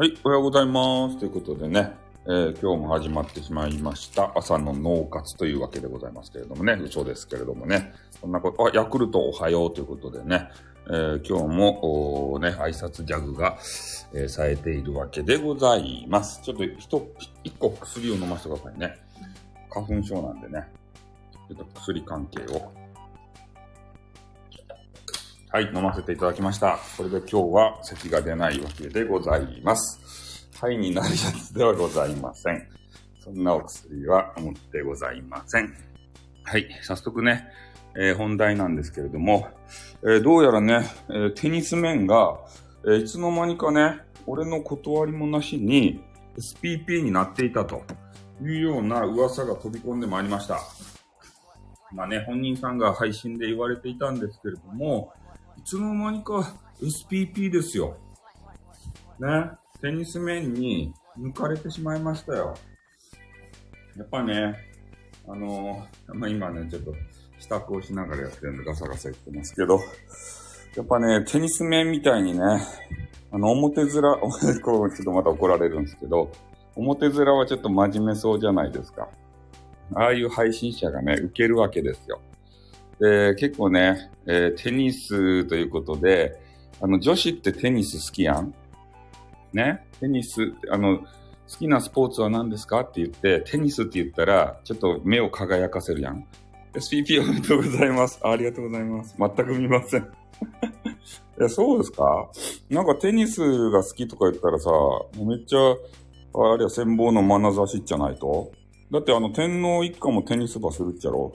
はい、おはようございます。ということでね、えー今日も始まってしまいました。朝の脳活というわけでございますけれどもね、嘘ですけれどもね、そんなこと、あ、ヤクルトおはようということでね、えー今日も、ね、挨拶ギャグが、えーされているわけでございます。ちょっと一、一個薬を飲ませてくださいね。花粉症なんでね、ちょっと薬関係を。はい、飲ませていただきました。これで今日は咳が出ないわけでございます。肺になるやつではございません。そんなお薬は持ってございません。はい、早速ね、えー本題なんですけれども、えーどうやらね、えーテニス面が、えいつの間にかね、俺の断りもなしに SPP になっていたというような噂が飛び込んでまいりました。まあね、本人さんが配信で言われていたんですけれども、いつの間にか SPP ですよ。ね、テニス面に抜かれてしまいましたよ。やっぱね、あのーまあ、今ね、ちょっと支度をしながらやってるんでガサガサ言ってますけど、やっぱね、テニス面みたいにね、あの、表面、こうちょっとまた怒られるんですけど、表面はちょっと真面目そうじゃないですか。ああいう配信者がね、受けるわけですよ。で、結構ね、えーテニスということで、あの、女子ってテニス好きやん？ね？テニス、あの、好きなスポーツは何ですか？って言って、テニスって言ったら、ちょっと目を輝かせるやん。SPP おめでとうございます。ありがとうございます。全く見ません。いや、そうですか？なんかテニスが好きとか言ったらさ、めっちゃ、あれは羨望の眼差しじゃないと？だってあの天皇一家もテニス場するっちゃろ？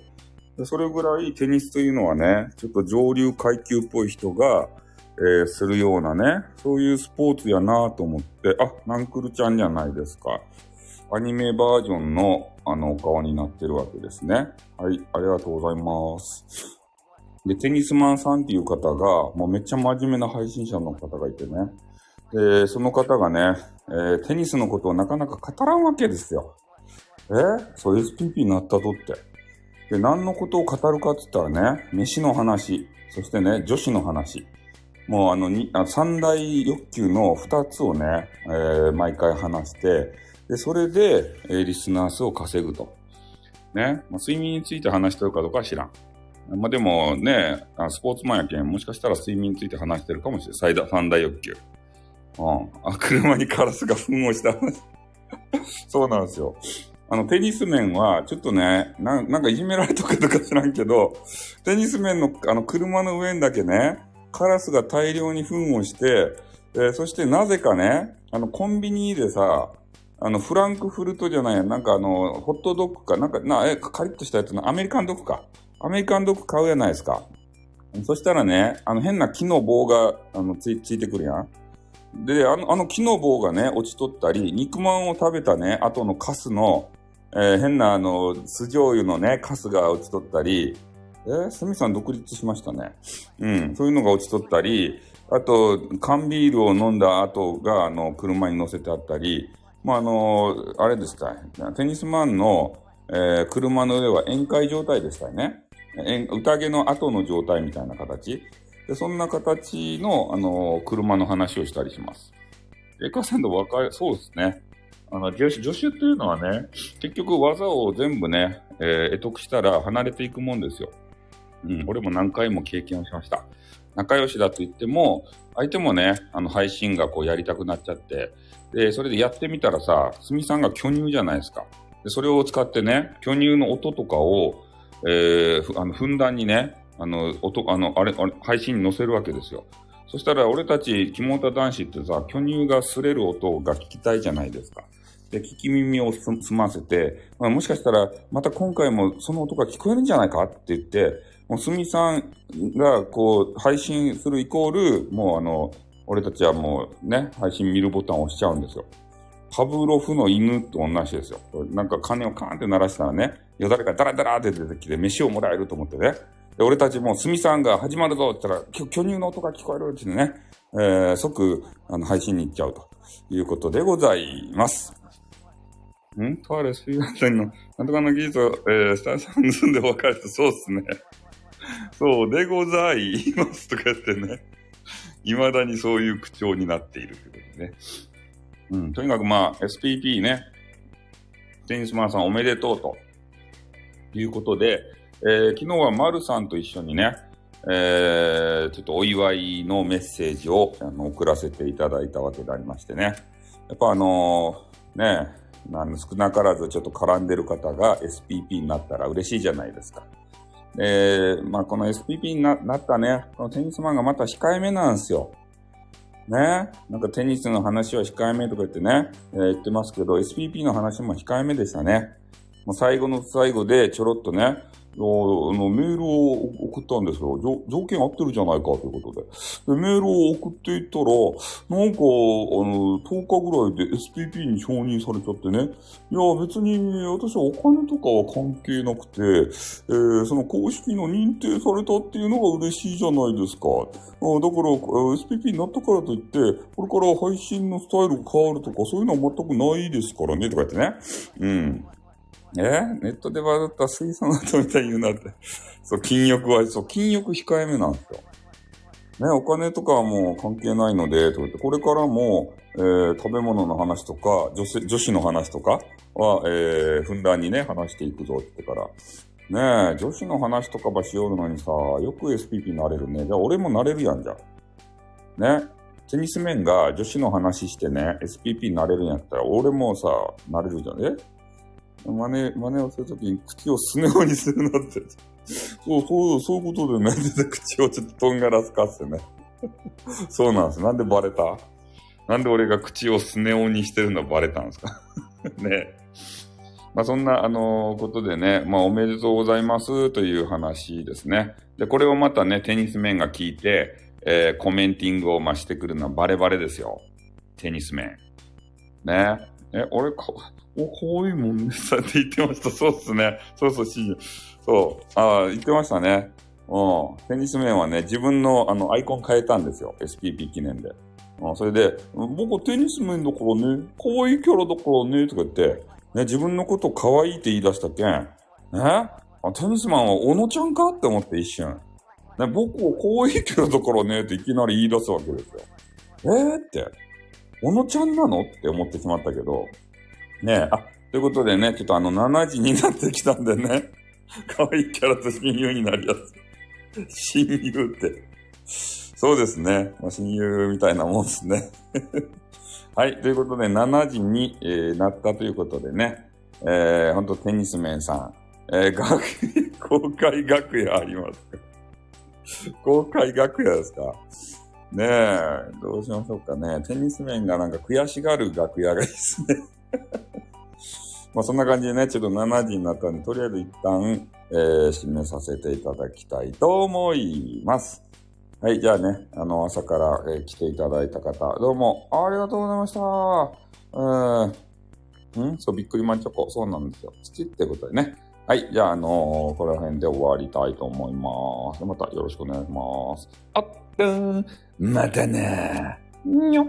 でそれぐらいテニスというのはね、ちょっと上流階級っぽい人が、えーするようなね、そういうスポーツやなと思って、あ、ナンクルちゃんじゃないですか。アニメバージョンの、あの、お顔になってるわけですね。はい、ありがとうございます。で、テニスマンさんっていう方が、もうめっちゃ真面目な配信者の方がいてね。で、その方がね、えーテニスのことをなかなか語らんわけですよ。えそう SPP になったとって。で、何のことを語るかって言ったらね、飯の話、そしてね、女子の話。もうあの、三大欲求の二つをね、えー毎回話して、で、それで、えーリスナー数を稼ぐと。ね。まあ、睡眠について話してるかどうかは知らん。まあ、でもね、スポーツマンやけん、もしかしたら睡眠について話してるかもしれない。最大、三大欲求。うん。あ、車にカラスが糞をした話。そうなんですよ。あの、テニス面は、ちょっとね、ななんかいじめられたかとか知らんけど、テニス面の、あの、車の上にだけね、カラスが大量に糞をして、えーそしてなぜかね、あの、コンビニでさ、あの、フランクフルトじゃないや、なんかあの、ホットドッグか、なんか、な、え、カリッとしたやつのアメリカンドッグか。アメリカンドッグ買うやないですか。そしたらね、あの、変な木の棒が、あの、つい、ついてくるやん。で、あの、あの木の棒がね、落ちとったり、肉まんを食べたね、後のカスの、えー変なあの、酢醤油のね、カスが落ちとったり、えー、スミさん独立しましたね。うん、そういうのが落ちとったり、あと、缶ビールを飲んだ後が、あの、車に乗せてあったり、まあ、あの、あれですか、テニスマンの、えー車の上は宴会状態でしたよね。宴宴の後の状態みたいな形。で、そんな形の、あの、車の話をしたりします。エカさんと若い、そうですね。あの、助手、助手っていうのはね、結局技を全部ね、えー得得したら離れていくもんですよ。うん、俺も何回も経験をしました。仲良しだと言っても、相手もね、あの、配信がこうやりたくなっちゃって、で、それでやってみたらさ、すみさんが巨乳じゃないですか。で、それを使ってね、巨乳の音とかを、えーふあの、ふんだんにね、あの、音、あの、あれ、あれ、配信に載せるわけですよ。そしたら、俺たち、キモタ男子ってさ、巨乳が擦れる音が聞きたいじゃないですか。で、聞き耳をす澄ませて、まあ、もしかしたら、また今回もその音が聞こえるんじゃないかって言って、もう、すみさんが、こう、配信するイコール、もうあの、俺たちはもうね、配信見るボタンを押しちゃうんですよ。パブロフの犬と同じですよ。なんか鐘をカーンって鳴らしたらね、よだれがダラダラって出てきて飯をもらえると思ってね。で、俺たちも、すみさんが始まるぞって言ったら、巨乳の音が聞こえるってね、えー、即、あの、配信に行っちゃうということでございます。ん？とあるスピード店の、なんとかの技術を、えー、スタイルさん盗んで別れて、そうっすね。そうでございますとか言ってね。未だにそういう口調になっているということでね。うん、とにかくまあ、SPP ね、テニスマンさんおめでとうということで、えー、昨日は丸さんと一緒にね、えー、ちょっとお祝いのメッセージをあの送らせていただいたわけでありましてね。やっぱあのー、ね、なん少なからずちょっと絡んでる方が SPP になったら嬉しいじゃないですか。えー、まあこの SPP になったね、このテニスマンがまた控えめなんですよ。ね。なんかテニスの話は控えめとか言ってね、えー、言ってますけど、SPP の話も控えめでしたね。もう最後の最後でちょろっとね、あの、メールを送ったんですよ。条件合ってるじゃないかということで。で、メールを送っていったら、なんか、あの、10日ぐらいで SPP に承認されちゃってね。いや、別に私はお金とかは関係なくて、えー、その公式の認定されたっていうのが嬉しいじゃないですか。あだから、SPP になったからといって、これから配信のスタイルが変わるとか、そういうのは全くないですからね、とか言ってね。うん。え？ネットでバズった水素の後みたいに言うなって。そう、禁欲は、そう、禁欲控えめなんですよ。ね、お金とかはもう関係ないので、とかって、これからも、えー、食べ物の話とか、女性、女子の話とかは、えー、ふんだんにね、話していくぞってから。ねえ、女子の話とかばしよるのにさ、よく SPP になれるね。じゃあ俺もなれるやんじゃん。ね。テニス面が女子の話してね、SPP になれるんやったら、俺もさ、なれるじゃん。え？真似、真似をするときに口をすねおにするなって。そう、そう、そういうことでね、口をちょっととんがらすかっすね。そうなんです。なんでバレた？なんで俺が口をすねおにしてるのバレたんですか？ね。まあそんな、あのー、ことでね、まあおめでとうございますという話ですね。で、これをまたね、テニス面が聞いて、えー、コメンティングを増してくるのはバレバレですよ。テニス面。ね。え、俺か、お、可愛いうもんね、さって言ってました。そうっすね。そうそう、しそう。ああ、言ってましたね。うん。テニス面はね、自分のあの、アイコン変えたんですよ。SPP 記念で。うん、それで、僕テニス面だからね、可愛いキャラだからね、とか言って、ね、自分のこと可愛いって言い出したけん。ねあ、テニスマンは小野ちゃんかって思って一瞬。ね、僕を可愛いキャラだからね、っていきなり言い出すわけですよ。えーって、小野ちゃんなの？って思ってしまったけど、ねあ、ということでね、ちょっとあの、7時になってきたんでね、可愛いキャラと親友になりやすい。親友って。そうですね。ま、親友みたいなもんですね。はい。ということで、7時に、えー、なったということでね、えー、ほんとテニスメンさん、えー、学、公開楽屋ありますか？公開楽屋ですか？ねえ、どうしましょうかね。テニス面がなんか悔しがる楽屋がいいですね。まあそんな感じでね、ちょっと7時になったんで、とりあえず一旦、えー、締めさせていただきたいと思います。はい、じゃあね、あの、朝から、えー、来ていただいた方、どうもありがとうございました。うん、ん？そう、びっくりマンチョコ。そうなんですよ。土ってことでね。はい。じゃあ、あのー、この辺で終わりたいと思います。またよろしくお願いします。あっ、またねー。にょっ。